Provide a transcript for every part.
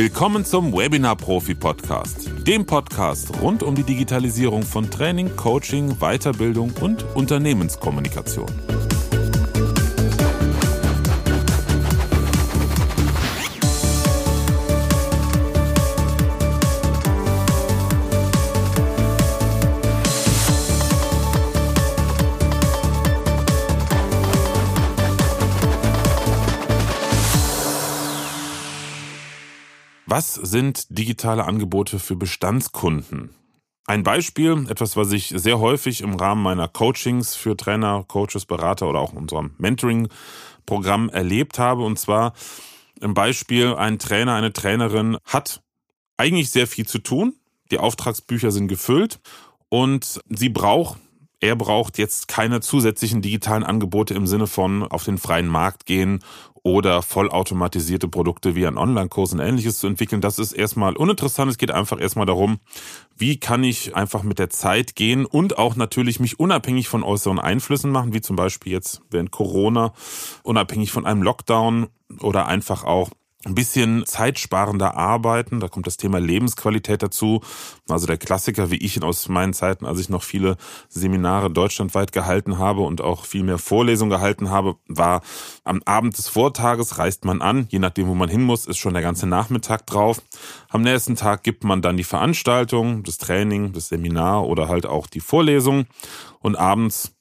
Willkommen zum Webinar Profi Podcast, dem Podcast rund um die Digitalisierung von Training, Coaching, Weiterbildung und Unternehmenskommunikation. Was sind digitale Angebote für Bestandskunden? Ein Beispiel, etwas, was ich sehr häufig im Rahmen meiner Coachings für Trainer, Coaches, Berater oder auch in unserem Mentoring-Programm erlebt habe. Und zwar im Beispiel, ein Trainer, eine Trainerin hat eigentlich sehr viel zu tun. Die Auftragsbücher sind gefüllt und sie braucht er braucht jetzt keine zusätzlichen digitalen Angebote im Sinne von auf den freien Markt gehen oder vollautomatisierte Produkte wie ein Online-Kurs und ähnliches zu entwickeln. Das ist erstmal uninteressant. Es geht einfach erstmal darum, wie kann ich einfach mit der Zeit gehen und auch natürlich mich unabhängig von äußeren Einflüssen machen, wie zum Beispiel jetzt während Corona, unabhängig von einem Lockdown oder einfach auch ein bisschen zeitsparender arbeiten. Da kommt das Thema Lebensqualität dazu. Also der Klassiker, wie ich ihn aus meinen Zeiten, als ich noch viele Seminare deutschlandweit gehalten habe und auch viel mehr Vorlesungen gehalten habe, war am Abend des Vortages reist man an, je nachdem, wo man hin muss, ist schon der ganze Nachmittag drauf. Am nächsten Tag gibt man dann die Veranstaltung, das Training, das Seminar oder halt auch die Vorlesung und abends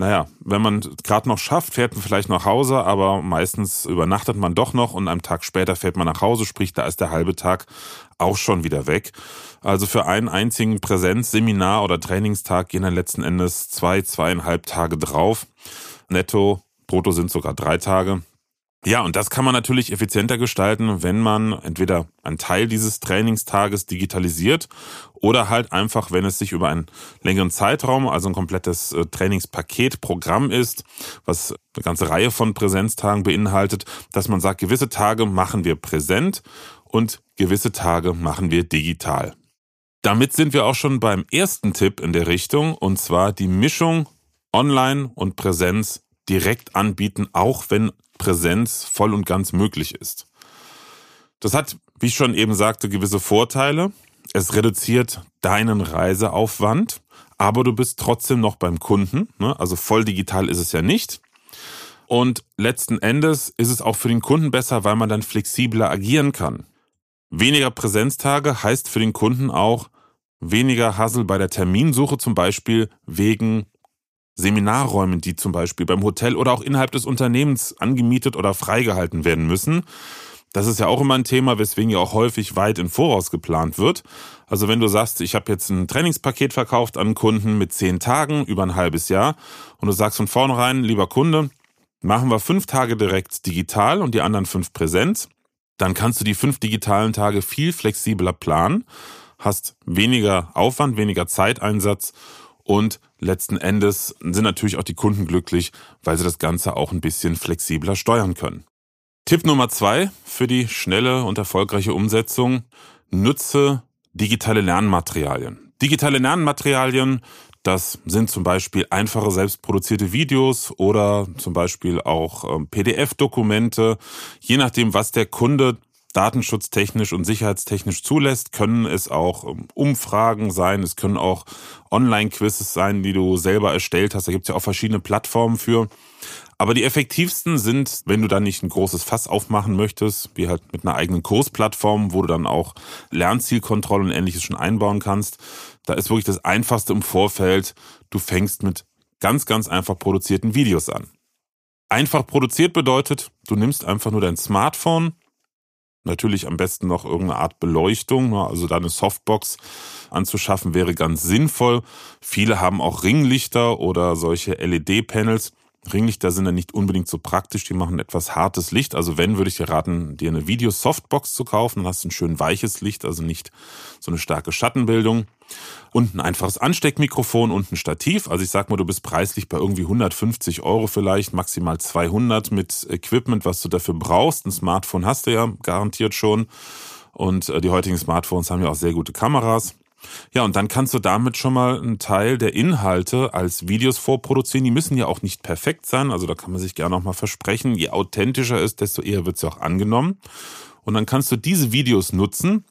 naja, wenn man gerade noch schafft, fährt man vielleicht nach Hause, aber meistens übernachtet man doch noch und einen Tag später fährt man nach Hause, sprich, da ist der halbe Tag auch schon wieder weg. Also für einen einzigen Präsenzseminar oder Trainingstag gehen dann letzten Endes zwei, zweieinhalb Tage drauf. Netto, brutto sind sogar drei Tage. Ja, und das kann man natürlich effizienter gestalten, wenn man entweder einen Teil dieses Trainingstages digitalisiert oder halt einfach, wenn es sich über einen längeren Zeitraum, also ein komplettes äh, Trainingspaket, Programm ist, was eine ganze Reihe von Präsenztagen beinhaltet, dass man sagt, gewisse Tage machen wir präsent und gewisse Tage machen wir digital. Damit sind wir auch schon beim ersten Tipp in der Richtung, und zwar die Mischung Online und Präsenz direkt anbieten, auch wenn Präsenz voll und ganz möglich ist. Das hat, wie ich schon eben sagte, gewisse Vorteile. Es reduziert deinen Reiseaufwand, aber du bist trotzdem noch beim Kunden. Ne? Also voll digital ist es ja nicht. Und letzten Endes ist es auch für den Kunden besser, weil man dann flexibler agieren kann. Weniger Präsenztage heißt für den Kunden auch weniger Hassel bei der Terminsuche, zum Beispiel wegen Seminarräumen, die zum Beispiel beim Hotel oder auch innerhalb des Unternehmens angemietet oder freigehalten werden müssen. Das ist ja auch immer ein Thema, weswegen ja auch häufig weit in Voraus geplant wird. Also wenn du sagst, ich habe jetzt ein Trainingspaket verkauft an Kunden mit zehn Tagen über ein halbes Jahr und du sagst von vornherein, lieber Kunde, machen wir fünf Tage direkt digital und die anderen fünf Präsenz, dann kannst du die fünf digitalen Tage viel flexibler planen, hast weniger Aufwand, weniger Zeiteinsatz und letzten Endes sind natürlich auch die Kunden glücklich, weil sie das Ganze auch ein bisschen flexibler steuern können. Tipp Nummer zwei für die schnelle und erfolgreiche Umsetzung. Nutze digitale Lernmaterialien. Digitale Lernmaterialien, das sind zum Beispiel einfache selbstproduzierte Videos oder zum Beispiel auch ähm, PDF-Dokumente. Je nachdem, was der Kunde datenschutztechnisch und sicherheitstechnisch zulässt, können es auch ähm, Umfragen sein, es können auch Online-Quizzes sein, die du selber erstellt hast. Da gibt es ja auch verschiedene Plattformen für. Aber die effektivsten sind, wenn du dann nicht ein großes Fass aufmachen möchtest, wie halt mit einer eigenen Kursplattform, wo du dann auch Lernzielkontrolle und ähnliches schon einbauen kannst. Da ist wirklich das Einfachste im Vorfeld. Du fängst mit ganz, ganz einfach produzierten Videos an. Einfach produziert bedeutet, du nimmst einfach nur dein Smartphone, Natürlich am besten noch irgendeine Art Beleuchtung, ne? also da eine Softbox anzuschaffen wäre ganz sinnvoll. Viele haben auch Ringlichter oder solche LED-Panels. Ringlichter sind ja nicht unbedingt so praktisch, die machen etwas hartes Licht. Also wenn, würde ich dir raten, dir eine Video-Softbox zu kaufen, dann hast du ein schön weiches Licht, also nicht so eine starke Schattenbildung. Und ein einfaches Ansteckmikrofon und ein Stativ. Also ich sag mal, du bist preislich bei irgendwie 150 Euro vielleicht, maximal 200 mit Equipment, was du dafür brauchst. Ein Smartphone hast du ja garantiert schon. Und äh, die heutigen Smartphones haben ja auch sehr gute Kameras. Ja, und dann kannst du damit schon mal einen Teil der Inhalte als Videos vorproduzieren. Die müssen ja auch nicht perfekt sein, also da kann man sich gerne auch mal versprechen. Je authentischer ist, desto eher wird sie auch angenommen. und dann kannst du diese Videos nutzen,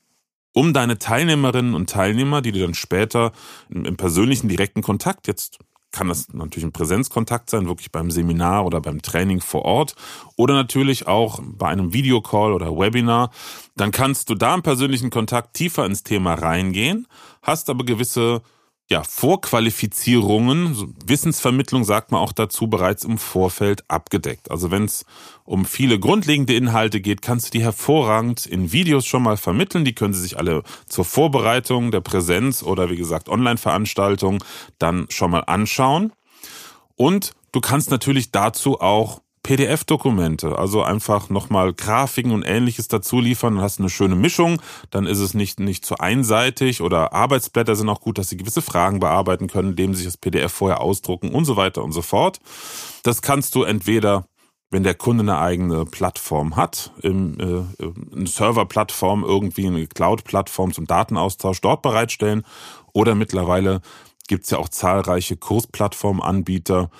um deine Teilnehmerinnen und Teilnehmer, die du dann später im, persönlichen direkten Kontakt jetzt kann das natürlich ein Präsenzkontakt sein, wirklich beim Seminar oder beim Training vor Ort oder natürlich auch bei einem Videocall oder Webinar. Dann kannst du da im persönlichen Kontakt tiefer ins Thema reingehen, hast aber gewisse ja, Vorqualifizierungen, Wissensvermittlung sagt man auch dazu, bereits im Vorfeld abgedeckt. Also wenn es um viele grundlegende Inhalte geht, kannst du die hervorragend in Videos schon mal vermitteln. Die können Sie sich alle zur Vorbereitung der Präsenz oder wie gesagt Online-Veranstaltung dann schon mal anschauen. Und du kannst natürlich dazu auch PDF-Dokumente, also einfach nochmal Grafiken und ähnliches dazu liefern, dann hast du eine schöne Mischung, dann ist es nicht, nicht zu einseitig oder Arbeitsblätter sind auch gut, dass sie gewisse Fragen bearbeiten können, indem sie das PDF vorher ausdrucken und so weiter und so fort. Das kannst du entweder wenn der Kunde eine eigene Plattform hat, im, äh, eine Server-Plattform, irgendwie eine Cloud-Plattform zum Datenaustausch dort bereitstellen. Oder mittlerweile gibt's ja auch zahlreiche Kursplattformanbieter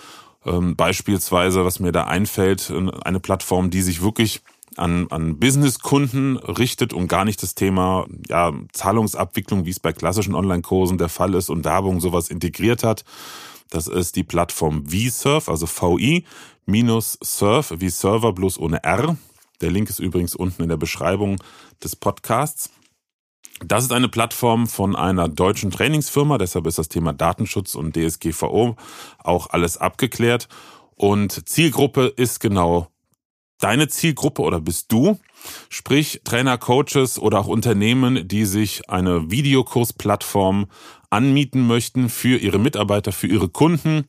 ähm, beispielsweise, was mir da einfällt, eine Plattform, die sich wirklich an, an Businesskunden richtet und gar nicht das Thema ja, Zahlungsabwicklung, wie es bei klassischen Online-Kursen der Fall ist und Werbung sowas integriert hat. Das ist die Plattform vSurf, also VI minus Surf, wie Server bloß ohne R. Der Link ist übrigens unten in der Beschreibung des Podcasts. Das ist eine Plattform von einer deutschen Trainingsfirma, deshalb ist das Thema Datenschutz und DSGVO auch alles abgeklärt. Und Zielgruppe ist genau deine Zielgruppe oder bist du? Sprich Trainer, Coaches oder auch Unternehmen, die sich eine Videokursplattform anmieten möchten für ihre Mitarbeiter, für ihre Kunden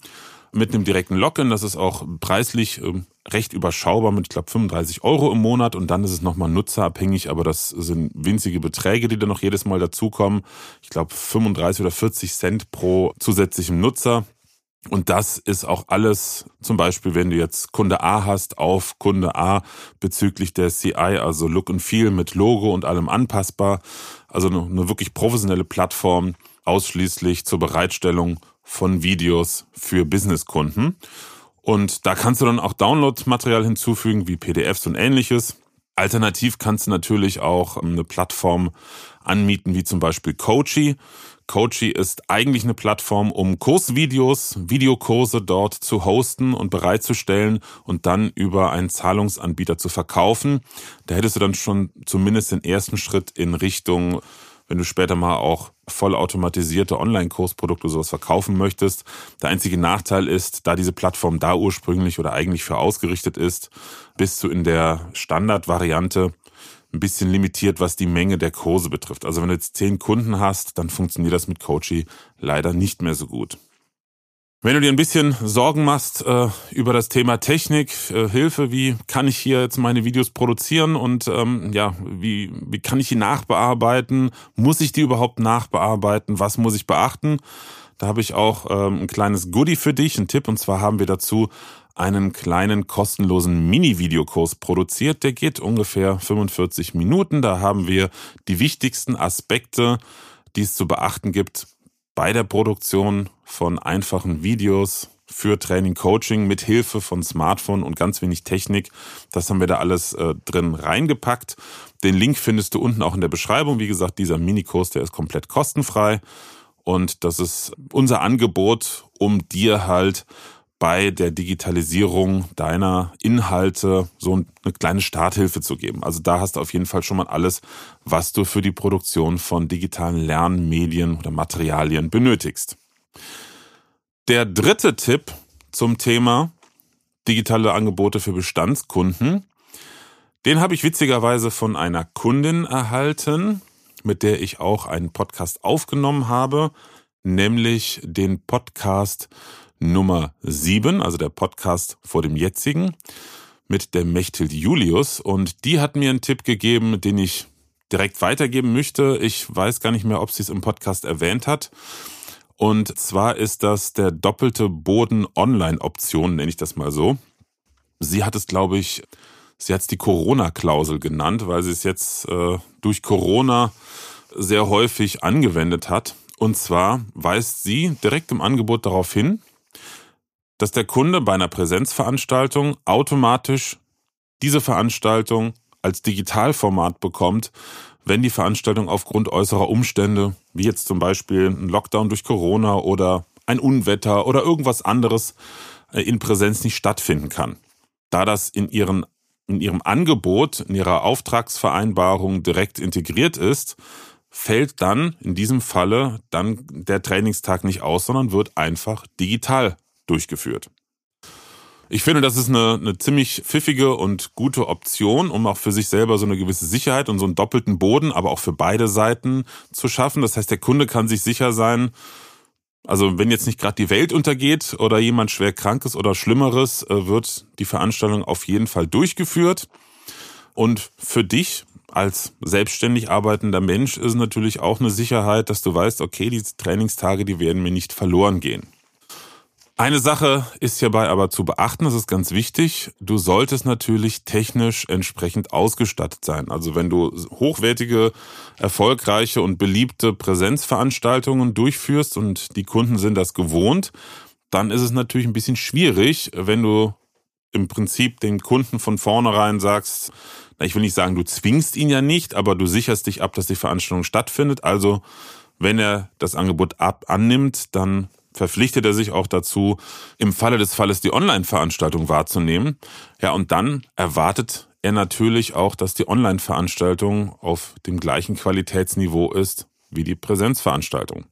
mit einem direkten Login. Das ist auch preislich ähm, recht überschaubar mit, ich glaube, 35 Euro im Monat und dann ist es nochmal nutzerabhängig, aber das sind winzige Beträge, die dann noch jedes Mal dazukommen. Ich glaube, 35 oder 40 Cent pro zusätzlichem Nutzer. Und das ist auch alles, zum Beispiel, wenn du jetzt Kunde A hast, auf Kunde A bezüglich der CI, also Look and Feel mit Logo und allem anpassbar. Also eine, wirklich professionelle Plattform, ausschließlich zur Bereitstellung von Videos für Businesskunden. Und da kannst du dann auch Download-Material hinzufügen, wie PDFs und ähnliches. Alternativ kannst du natürlich auch ähm, eine Plattform anmieten, wie zum Beispiel Coachy. Coachy ist eigentlich eine Plattform, um Kursvideos, Videokurse dort zu hosten und bereitzustellen und dann über einen Zahlungsanbieter zu verkaufen. Da hättest du dann schon zumindest den ersten Schritt in Richtung wenn du später mal auch vollautomatisierte Online-Kursprodukte sowas verkaufen möchtest. Der einzige Nachteil ist, da diese Plattform da ursprünglich oder eigentlich für ausgerichtet ist, bist du in der Standardvariante ein bisschen limitiert, was die Menge der Kurse betrifft. Also wenn du jetzt zehn Kunden hast, dann funktioniert das mit Coachy leider nicht mehr so gut. Wenn du dir ein bisschen Sorgen machst äh, über das Thema Technik, äh, Hilfe, wie kann ich hier jetzt meine Videos produzieren und ähm, ja, wie, wie kann ich die nachbearbeiten? Muss ich die überhaupt nachbearbeiten? Was muss ich beachten? Da habe ich auch ähm, ein kleines Goodie für dich, ein Tipp, und zwar haben wir dazu einen kleinen kostenlosen Mini-Videokurs produziert. Der geht ungefähr 45 Minuten. Da haben wir die wichtigsten Aspekte, die es zu beachten gibt bei der Produktion von einfachen Videos für Training, Coaching mit Hilfe von Smartphone und ganz wenig Technik. Das haben wir da alles äh, drin reingepackt. Den Link findest du unten auch in der Beschreibung. Wie gesagt, dieser Minikurs, der ist komplett kostenfrei. Und das ist unser Angebot, um dir halt bei der Digitalisierung deiner Inhalte so eine kleine Starthilfe zu geben. Also da hast du auf jeden Fall schon mal alles, was du für die Produktion von digitalen Lernmedien oder Materialien benötigst. Der dritte Tipp zum Thema digitale Angebote für Bestandskunden, den habe ich witzigerweise von einer Kundin erhalten, mit der ich auch einen Podcast aufgenommen habe, nämlich den Podcast Nummer 7, also der Podcast vor dem jetzigen, mit der Mechthild Julius. Und die hat mir einen Tipp gegeben, den ich direkt weitergeben möchte. Ich weiß gar nicht mehr, ob sie es im Podcast erwähnt hat. Und zwar ist das der doppelte Boden Online-Option, nenne ich das mal so. Sie hat es, glaube ich, sie hat es die Corona-Klausel genannt, weil sie es jetzt äh, durch Corona sehr häufig angewendet hat. Und zwar weist sie direkt im Angebot darauf hin, dass der Kunde bei einer Präsenzveranstaltung automatisch diese Veranstaltung als Digitalformat bekommt, wenn die Veranstaltung aufgrund äußerer Umstände, wie jetzt zum Beispiel ein Lockdown durch Corona oder ein Unwetter oder irgendwas anderes äh, in Präsenz nicht stattfinden kann. Da das in, ihren, in ihrem Angebot, in ihrer Auftragsvereinbarung direkt integriert ist, fällt dann in diesem Falle dann der Trainingstag nicht aus, sondern wird einfach digital durchgeführt. Ich finde, das ist eine, eine ziemlich pfiffige und gute Option, um auch für sich selber so eine gewisse Sicherheit und so einen doppelten Boden, aber auch für beide Seiten zu schaffen. Das heißt, der Kunde kann sich sicher sein, also wenn jetzt nicht gerade die Welt untergeht oder jemand schwer krank ist oder Schlimmeres, äh, wird die Veranstaltung auf jeden Fall durchgeführt. Und für dich als selbstständig arbeitender Mensch ist natürlich auch eine Sicherheit, dass du weißt, okay, diese Trainingstage, die werden mir nicht verloren gehen. Eine Sache ist hierbei aber zu beachten, das ist ganz wichtig. Du solltest natürlich technisch entsprechend ausgestattet sein. Also wenn du hochwertige, erfolgreiche und beliebte Präsenzveranstaltungen durchführst und die Kunden sind das gewohnt, dann ist es natürlich ein bisschen schwierig, wenn du im Prinzip den Kunden von vornherein sagst, ich will nicht sagen, du zwingst ihn ja nicht, aber du sicherst dich ab, dass die Veranstaltung stattfindet. Also wenn er das Angebot ab annimmt, dann verpflichtet er sich auch dazu, im Falle des Falles die Online-Veranstaltung wahrzunehmen. Ja, und dann erwartet er natürlich auch, dass die Online-Veranstaltung auf dem gleichen Qualitätsniveau ist wie die Präsenzveranstaltung.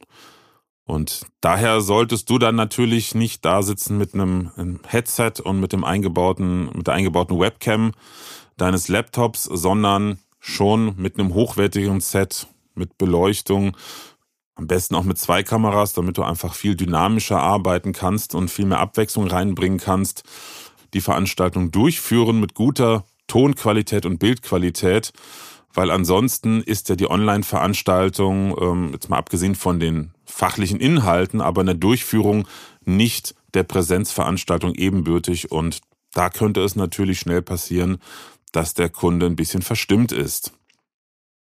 Und daher solltest du dann natürlich nicht da sitzen mit einem Headset und mit dem eingebauten, mit der eingebauten Webcam deines Laptops, sondern schon mit einem hochwertigen Set, mit Beleuchtung, am besten auch mit zwei Kameras, damit du einfach viel dynamischer arbeiten kannst und viel mehr Abwechslung reinbringen kannst. Die Veranstaltung durchführen mit guter Tonqualität und Bildqualität, weil ansonsten ist ja die Online-Veranstaltung, ähm, jetzt mal abgesehen von den fachlichen Inhalten, aber in der Durchführung nicht der Präsenzveranstaltung ebenbürtig und da könnte es natürlich schnell passieren, dass der Kunde ein bisschen verstimmt ist.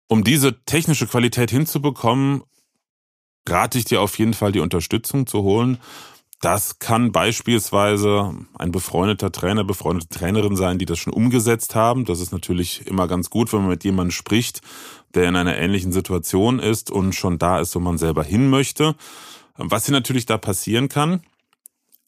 Um diese technische Qualität hinzubekommen, rate ich dir auf jeden Fall, die Unterstützung zu holen. Das kann beispielsweise ein befreundeter Trainer, befreundete Trainerin sein, die das schon umgesetzt haben. Das ist natürlich immer ganz gut, wenn man mit jemandem spricht, der in einer ähnlichen Situation ist und schon da ist, wo man selber hin möchte. Was hier natürlich da passieren kann,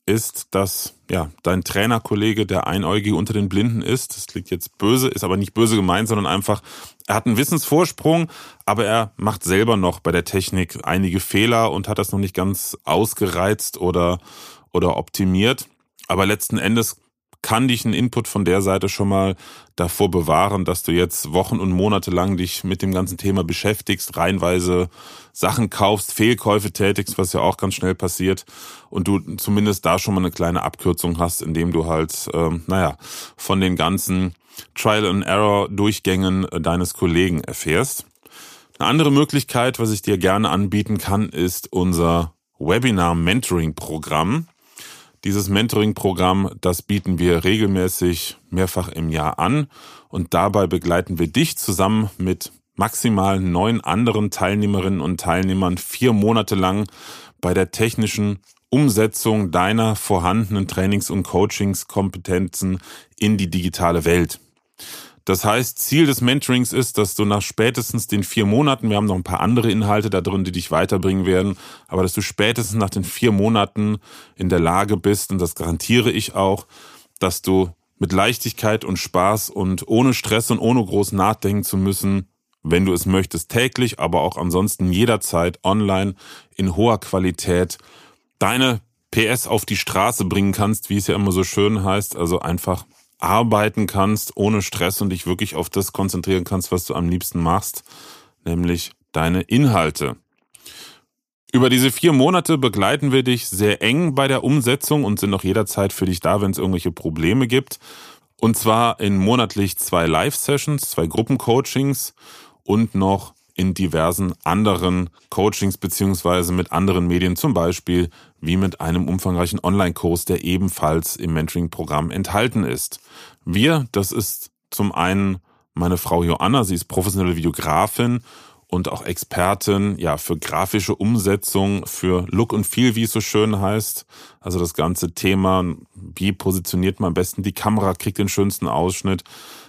ist, dass ja dein Trainerkollege der Einäugige unter den Blinden ist. Das klingt jetzt böse, ist aber nicht böse gemeint, sondern einfach, er hat einen Wissensvorsprung, aber er macht selber noch bei der Technik einige Fehler und hat das noch nicht ganz ausgereizt oder, oder optimiert. Aber letzten Endes kann dich ein Input von der Seite schon mal davor bewahren, dass du jetzt Wochen und Monate lang dich mit dem ganzen Thema beschäftigst, reinweise Sachen kaufst, Fehlkäufe tätigst, was ja auch ganz schnell passiert und du zumindest da schon mal eine kleine Abkürzung hast, indem du halt, ähm, naja, von den ganzen Trial-and-Error-Durchgängen deines Kollegen erfährst. Eine andere Möglichkeit, was ich dir gerne anbieten kann, ist unser Webinar-Mentoring-Programm. Dieses Mentoring-Programm, das bieten wir regelmäßig mehrfach im Jahr an und dabei begleiten wir dich zusammen mit maximal neun anderen Teilnehmerinnen und Teilnehmern vier Monate lang bei der technischen Umsetzung deiner vorhandenen Trainings- und Coachingskompetenzen in die digitale Welt. Das heißt, Ziel des Mentorings ist, dass du nach spätestens den vier Monaten, wir haben noch ein paar andere Inhalte da drin, die dich weiterbringen werden, aber dass du spätestens nach den vier Monaten in der Lage bist, und das garantiere ich auch, dass du mit Leichtigkeit und Spaß und ohne Stress und ohne groß nachdenken zu müssen, wenn du es möchtest, täglich, aber auch ansonsten jederzeit online in hoher Qualität deine PS auf die Straße bringen kannst, wie es ja immer so schön heißt, also einfach arbeiten kannst ohne Stress und dich wirklich auf das konzentrieren kannst, was du am liebsten machst, nämlich deine Inhalte. Über diese vier Monate begleiten wir dich sehr eng bei der Umsetzung und sind auch jederzeit für dich da, wenn es irgendwelche Probleme gibt. Und zwar in monatlich zwei Live-Sessions, zwei Gruppencoachings und noch in diversen anderen Coachings beziehungsweise mit anderen Medien, zum Beispiel wie mit einem umfangreichen Online-Kurs, der ebenfalls im Mentoring-Programm enthalten ist. Wir, das ist zum einen meine Frau Joanna, sie ist professionelle Videografin und auch Expertin ja für grafische Umsetzung, für Look und Feel, wie es so schön heißt. Also das ganze Thema, wie positioniert man am besten die Kamera, kriegt den schönsten Ausschnitt,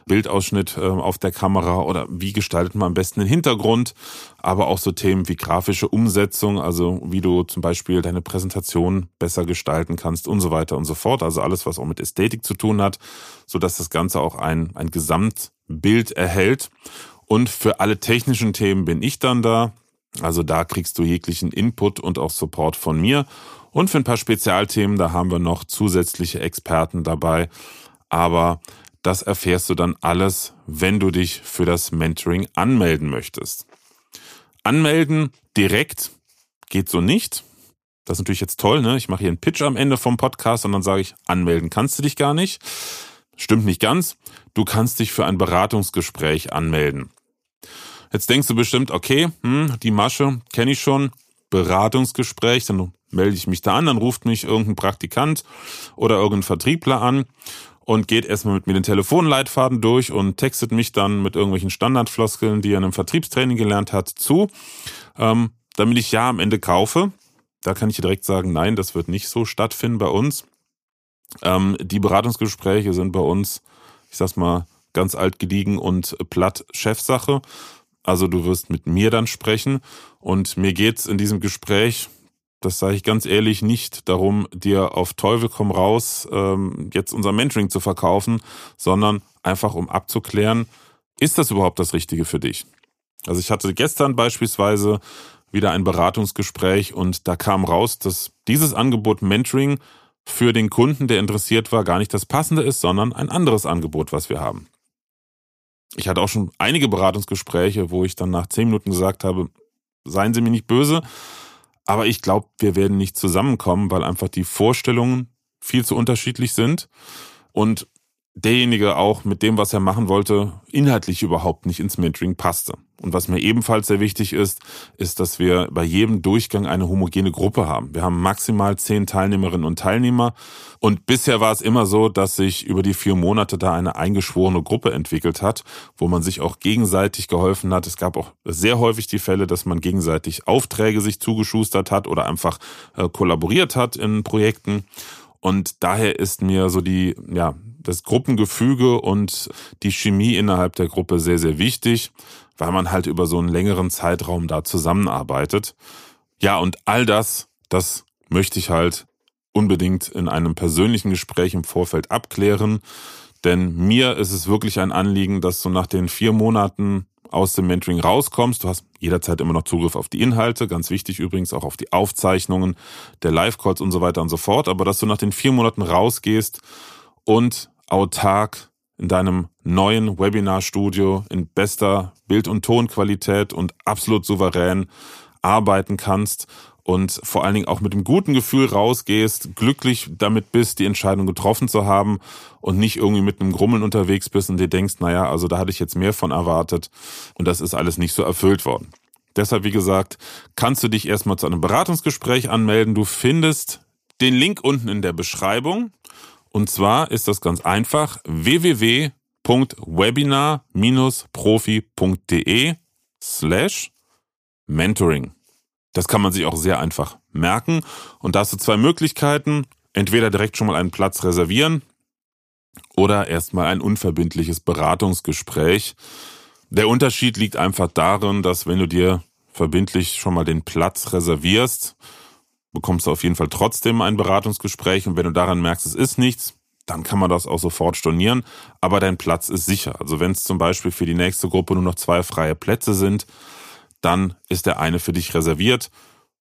Bildausschnitt äh, auf der Kamera oder wie gestaltet man am besten den Hintergrund, aber auch so Themen wie grafische Umsetzung, also wie du zum Beispiel deine Präsentation besser gestalten kannst und so weiter und so fort. Also alles, was auch mit Ästhetik zu tun hat, so dass das Ganze auch ein, ein Gesamtbild erhält. Und für alle technischen Themen bin ich dann da. Also da kriegst du jeglichen Input und auch Support von mir. Und für ein paar Spezialthemen, da haben wir noch zusätzliche Experten dabei. Aber das erfährst du dann alles, wenn du dich für das Mentoring anmelden möchtest. Anmelden direkt geht so nicht. Das ist natürlich jetzt toll, ne? Ich mache hier einen Pitch am Ende vom Podcast und dann sage ich, anmelden kannst du dich gar nicht. Stimmt nicht ganz. Du kannst dich für ein Beratungsgespräch anmelden. Jetzt denkst du bestimmt, okay, hm, die Masche kenne ich schon, Beratungsgespräch, dann melde ich mich da an, dann ruft mich irgendein Praktikant oder irgendein Vertriebler an und geht erstmal mit mir den Telefonleitfaden durch und textet mich dann mit irgendwelchen Standardfloskeln, die er in einem Vertriebstraining gelernt hat, zu, ähm, damit ich ja am Ende kaufe. Da kann ich dir direkt sagen, nein, das wird nicht so stattfinden bei uns. Ähm, die Beratungsgespräche sind bei uns, ich sag's mal, ganz alt gediegen und platt Chefsache. Also du wirst mit mir dann sprechen und mir geht's in diesem Gespräch, das sage ich ganz ehrlich, nicht darum, dir auf Teufel komm raus ähm, jetzt unser Mentoring zu verkaufen, sondern einfach um abzuklären, ist das überhaupt das Richtige für dich? Also ich hatte gestern beispielsweise wieder ein Beratungsgespräch und da kam raus, dass dieses Angebot Mentoring für den Kunden, der interessiert war, gar nicht das passende ist, sondern ein anderes Angebot, was wir haben. Ich hatte auch schon einige Beratungsgespräche, wo ich dann nach zehn Minuten gesagt habe, seien Sie mir nicht böse, aber ich glaube, wir werden nicht zusammenkommen, weil einfach die Vorstellungen viel zu unterschiedlich sind und derjenige auch mit dem, was er machen wollte, inhaltlich überhaupt nicht ins Mentoring passte. Und was mir ebenfalls sehr wichtig ist, ist, dass wir bei jedem Durchgang eine homogene Gruppe haben. Wir haben maximal zehn Teilnehmerinnen und Teilnehmer. Und bisher war es immer so, dass sich über die vier Monate da eine eingeschworene Gruppe entwickelt hat, wo man sich auch gegenseitig geholfen hat. Es gab auch sehr häufig die Fälle, dass man gegenseitig Aufträge sich zugeschustert hat oder einfach äh, kollaboriert hat in Projekten. Und daher ist mir so die, ja, das Gruppengefüge und die Chemie innerhalb der Gruppe sehr, sehr wichtig, weil man halt über so einen längeren Zeitraum da zusammenarbeitet. Ja, und all das, das möchte ich halt unbedingt in einem persönlichen Gespräch im Vorfeld abklären. Denn mir ist es wirklich ein Anliegen, dass du nach den vier Monaten aus dem Mentoring rauskommst. Du hast jederzeit immer noch Zugriff auf die Inhalte, ganz wichtig übrigens auch auf die Aufzeichnungen der Live-Calls und so weiter und so fort. Aber dass du nach den vier Monaten rausgehst und autark in deinem neuen Webinarstudio in bester Bild- und Tonqualität und absolut souverän arbeiten kannst und vor allen Dingen auch mit einem guten Gefühl rausgehst, glücklich damit bist, die Entscheidung getroffen zu haben und nicht irgendwie mit einem Grummeln unterwegs bist und dir denkst, naja, also da hatte ich jetzt mehr von erwartet und das ist alles nicht so erfüllt worden. Deshalb, wie gesagt, kannst du dich erstmal zu einem Beratungsgespräch anmelden. Du findest den Link unten in der Beschreibung und zwar ist das ganz einfach www.webinar-profi.de slash mentoring. Das kann man sich auch sehr einfach merken. Und da hast du zwei Möglichkeiten. Entweder direkt schon mal einen Platz reservieren oder erstmal ein unverbindliches Beratungsgespräch. Der Unterschied liegt einfach darin, dass wenn du dir verbindlich schon mal den Platz reservierst, bekommst du auf jeden Fall trotzdem ein Beratungsgespräch und wenn du daran merkst, es ist nichts, dann kann man das auch sofort stornieren, aber dein Platz ist sicher. Also wenn es zum Beispiel für die nächste Gruppe nur noch zwei freie Plätze sind, dann ist der eine für dich reserviert.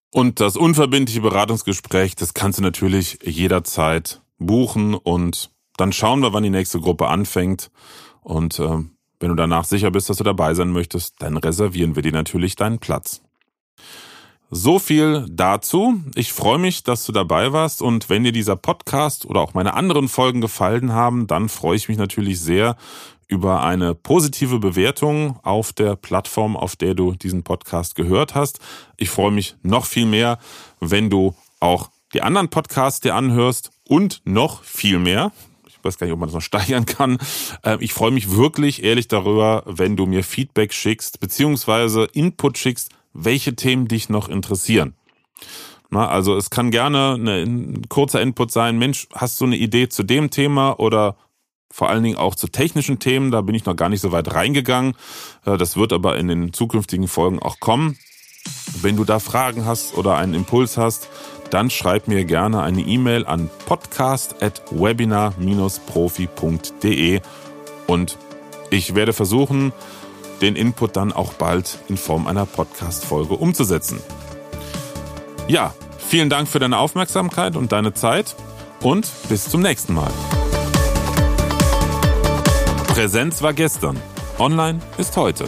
Und das unverbindliche Beratungsgespräch, das kannst du natürlich jederzeit buchen und dann schauen wir, wann die nächste Gruppe anfängt. Und äh, wenn du danach sicher bist, dass du dabei sein möchtest, dann reservieren wir dir natürlich deinen Platz. So viel dazu. Ich freue mich, dass du dabei warst und wenn dir dieser Podcast oder auch meine anderen Folgen gefallen haben, dann freue ich mich natürlich sehr über eine positive Bewertung auf der Plattform, auf der du diesen Podcast gehört hast. Ich freue mich noch viel mehr, wenn du auch die anderen Podcasts dir anhörst und noch viel mehr, weiß gar nicht, ob man das noch steigern kann. Äh, ich freue mich wirklich ehrlich darüber, wenn du mir Feedback schickst, beziehungsweise Input schickst, welche Themen dich noch interessieren. Na, also es kann gerne ein kurzer Input sein, Mensch, hast du eine Idee zu dem Thema oder vor allen Dingen auch zu technischen Themen, da bin ich noch gar nicht so weit reingegangen. Äh, das wird aber in den zukünftigen Folgen auch kommen. Wenn du da Fragen hast oder einen Impuls hast, dann schreib mir gerne eine E-Mail an podcast.webinar-profi.de und ich werde versuchen, den Input dann auch bald in Form einer Podcast-Folge umzusetzen. Ja, vielen Dank für deine Aufmerksamkeit und deine Zeit und bis zum nächsten Mal. Präsenz war gestern, online ist heute.